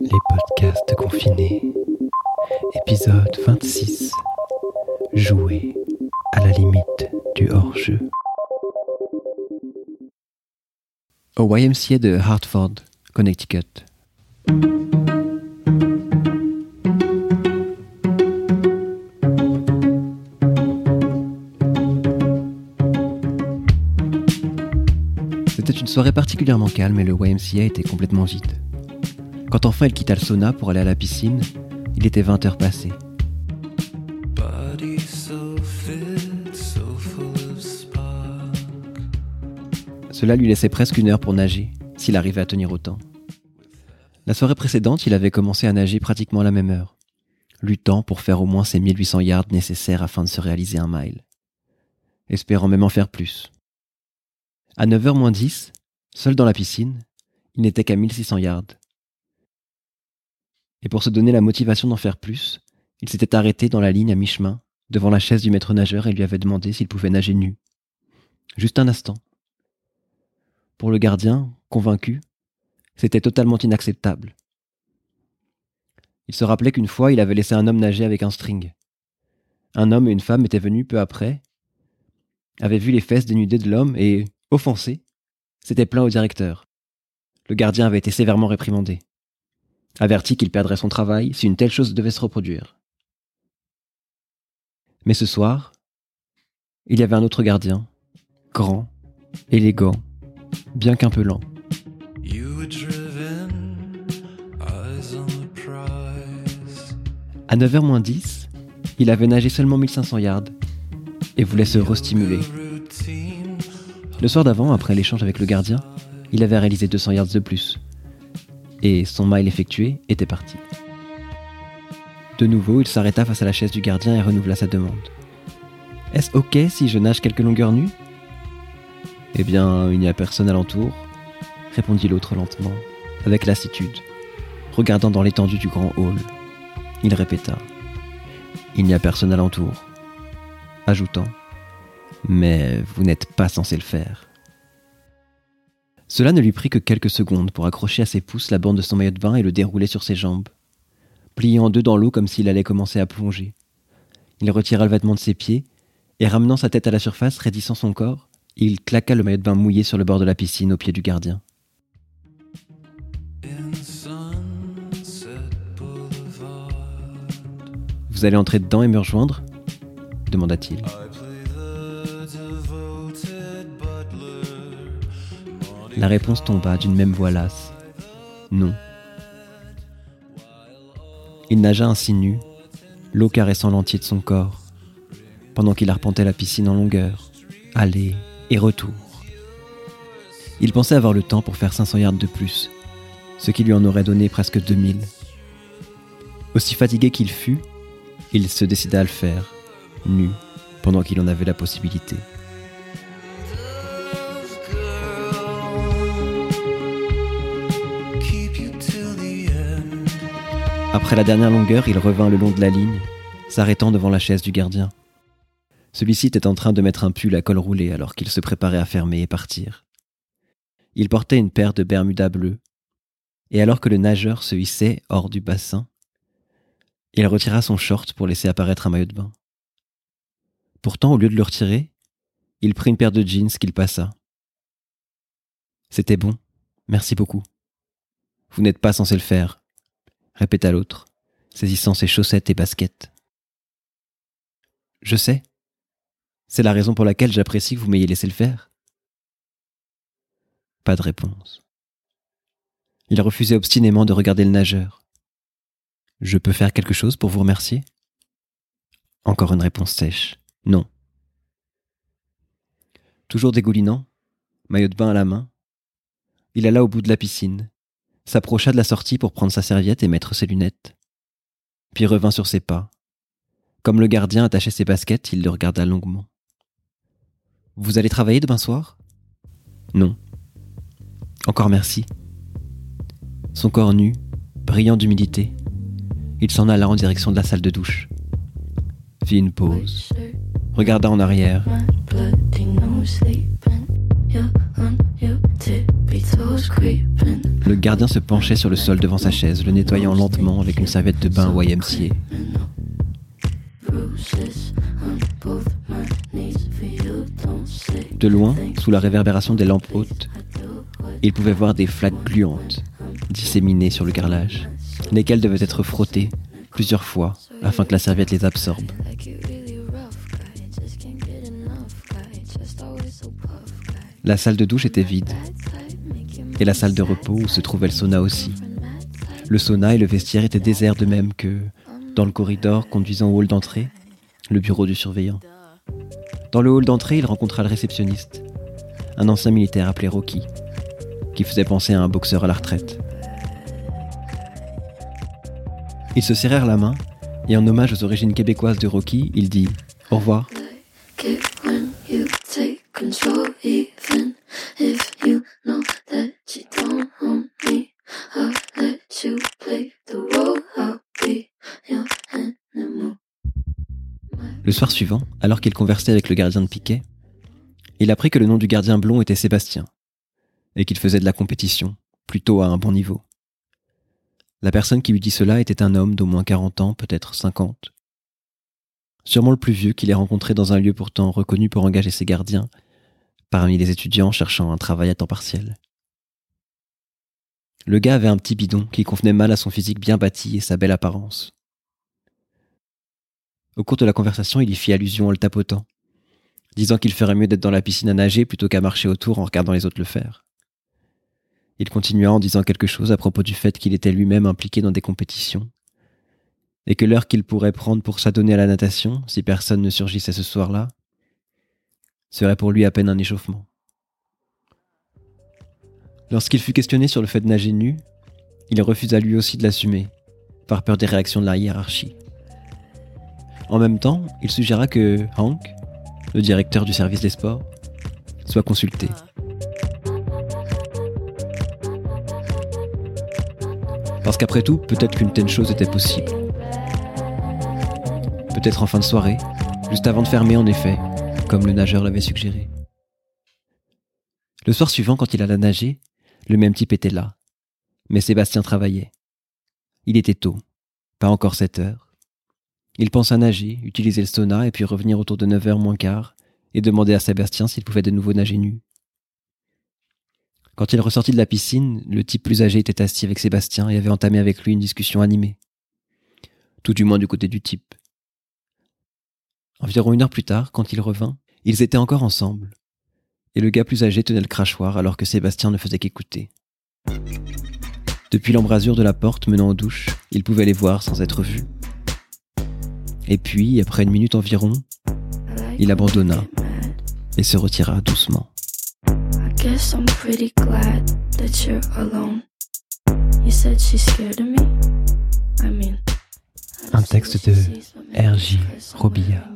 Les podcasts confinés. Épisode 26. Jouer à la limite du hors-jeu. Au YMCA de Hartford, Connecticut. Soirée particulièrement calme et le YMCA était complètement vide. Quand enfin il quitta le sauna pour aller à la piscine, il était 20 heures passées. Cela lui laissait presque une heure pour nager, s'il arrivait à tenir autant. La soirée précédente, il avait commencé à nager pratiquement à la même heure, luttant pour faire au moins ses 1800 yards nécessaires afin de se réaliser un mile, espérant même en faire plus. À 9h moins 10, seul dans la piscine, il n'était qu'à 1600 yards. Et pour se donner la motivation d'en faire plus, il s'était arrêté dans la ligne à mi-chemin, devant la chaise du maître nageur et lui avait demandé s'il pouvait nager nu. Juste un instant. Pour le gardien, convaincu, c'était totalement inacceptable. Il se rappelait qu'une fois il avait laissé un homme nager avec un string. Un homme et une femme étaient venus peu après, avaient vu les fesses dénudées de l'homme et, offensé, s'étaient plaints au directeur. Le gardien avait été sévèrement réprimandé, averti qu'il perdrait son travail si une telle chose devait se reproduire. Mais ce soir, il y avait un autre gardien, grand, élégant, bien qu'un peu lent. À 9h moins 10, il avait nagé seulement 1500 yards et voulait se restimuler. Le soir d'avant, après l'échange avec le gardien, il avait réalisé 200 yards de plus. Et son mile effectué était parti. De nouveau, il s'arrêta face à la chaise du gardien et renouvela sa demande. Est-ce ok si je nage quelques longueurs nues? Eh bien, il n'y a personne alentour, répondit l'autre lentement, avec lassitude, regardant dans l'étendue du grand hall. Il répéta Il n'y a personne alentour, ajoutant Mais vous n'êtes pas censé le faire. Cela ne lui prit que quelques secondes pour accrocher à ses pouces la bande de son maillot de bain et le dérouler sur ses jambes, plié en deux dans l'eau comme s'il allait commencer à plonger. Il retira le vêtement de ses pieds et ramenant sa tête à la surface, raidissant son corps, il claqua le maillot de bain mouillé sur le bord de la piscine au pied du gardien. Vous allez entrer dedans et me rejoindre? demanda-t-il. La réponse tomba d'une même voix lasse. Non. Il nagea ainsi nu, l'eau caressant l'entier de son corps, pendant qu'il arpentait la piscine en longueur, aller et retour. Il pensait avoir le temps pour faire 500 yards de plus, ce qui lui en aurait donné presque 2000. Aussi fatigué qu'il fut, il se décida à le faire, nu, pendant qu'il en avait la possibilité. Après la dernière longueur, il revint le long de la ligne, s'arrêtant devant la chaise du gardien. Celui-ci était en train de mettre un pull à col roulé alors qu'il se préparait à fermer et partir. Il portait une paire de Bermudas bleues, et alors que le nageur se hissait hors du bassin, il retira son short pour laisser apparaître un maillot de bain. Pourtant, au lieu de le retirer, il prit une paire de jeans qu'il passa. C'était bon, merci beaucoup. Vous n'êtes pas censé le faire, répéta l'autre, saisissant ses chaussettes et baskets. Je sais. C'est la raison pour laquelle j'apprécie que vous m'ayez laissé le faire. Pas de réponse. Il refusait obstinément de regarder le nageur. Je peux faire quelque chose pour vous remercier? Encore une réponse sèche. Non. Toujours dégoulinant, maillot de bain à la main, il alla au bout de la piscine, s'approcha de la sortie pour prendre sa serviette et mettre ses lunettes, puis revint sur ses pas. Comme le gardien attachait ses baskets, il le regarda longuement. Vous allez travailler demain soir? Non. Encore merci. Son corps nu, brillant d'humidité, il s'en alla en direction de la salle de douche. Fit une pause, regarda en arrière. Le gardien se penchait sur le sol devant sa chaise, le nettoyant lentement avec une serviette de bain YMCA. De loin, sous la réverbération des lampes hautes, il pouvait voir des flaques gluantes disséminées sur le carrelage, lesquelles devaient être frottées plusieurs fois afin que la serviette les absorbe. La salle de douche était vide, et la salle de repos où se trouvait le sauna aussi. Le sauna et le vestiaire étaient déserts de même que, dans le corridor conduisant au hall d'entrée, le bureau du surveillant. Dans le hall d'entrée, il rencontra le réceptionniste, un ancien militaire appelé Rocky, qui faisait penser à un boxeur à la retraite. Ils se serrèrent la main, et en hommage aux origines québécoises de Rocky, il dit Au revoir. Le soir suivant, alors qu'il conversait avec le gardien de piquet, il apprit que le nom du gardien blond était Sébastien, et qu'il faisait de la compétition, plutôt à un bon niveau. La personne qui lui dit cela était un homme d'au moins 40 ans, peut-être 50. Sûrement le plus vieux qu'il ait rencontré dans un lieu pourtant reconnu pour engager ses gardiens, parmi les étudiants cherchant un travail à temps partiel. Le gars avait un petit bidon qui convenait mal à son physique bien bâti et sa belle apparence. Au cours de la conversation, il y fit allusion en le tapotant, disant qu'il ferait mieux d'être dans la piscine à nager plutôt qu'à marcher autour en regardant les autres le faire. Il continua en disant quelque chose à propos du fait qu'il était lui-même impliqué dans des compétitions, et que l'heure qu'il pourrait prendre pour s'adonner à la natation, si personne ne surgissait ce soir-là, serait pour lui à peine un échauffement. Lorsqu'il fut questionné sur le fait de nager nu, il refusa lui aussi de l'assumer, par peur des réactions de la hiérarchie. En même temps, il suggéra que Hank, le directeur du service des sports, soit consulté. Parce qu'après tout, peut-être qu'une telle chose était possible. Peut-être en fin de soirée, juste avant de fermer en effet, comme le nageur l'avait suggéré. Le soir suivant, quand il alla nager, le même type était là. Mais Sébastien travaillait. Il était tôt, pas encore 7 heures. Il pensa nager, utiliser le sauna et puis revenir autour de 9 heures moins quart et demander à Sébastien s'il pouvait de nouveau nager nu. Quand il ressortit de la piscine, le type plus âgé était assis avec Sébastien et avait entamé avec lui une discussion animée. Tout du moins du côté du type. Environ une heure plus tard, quand il revint, ils étaient encore ensemble, et le gars plus âgé tenait le crachoir alors que Sébastien ne faisait qu'écouter. Depuis l'embrasure de la porte menant aux douches, il pouvait les voir sans être vu. Et puis, après une minute environ, il abandonna et se retira doucement. Un texte de R.J. Robilla.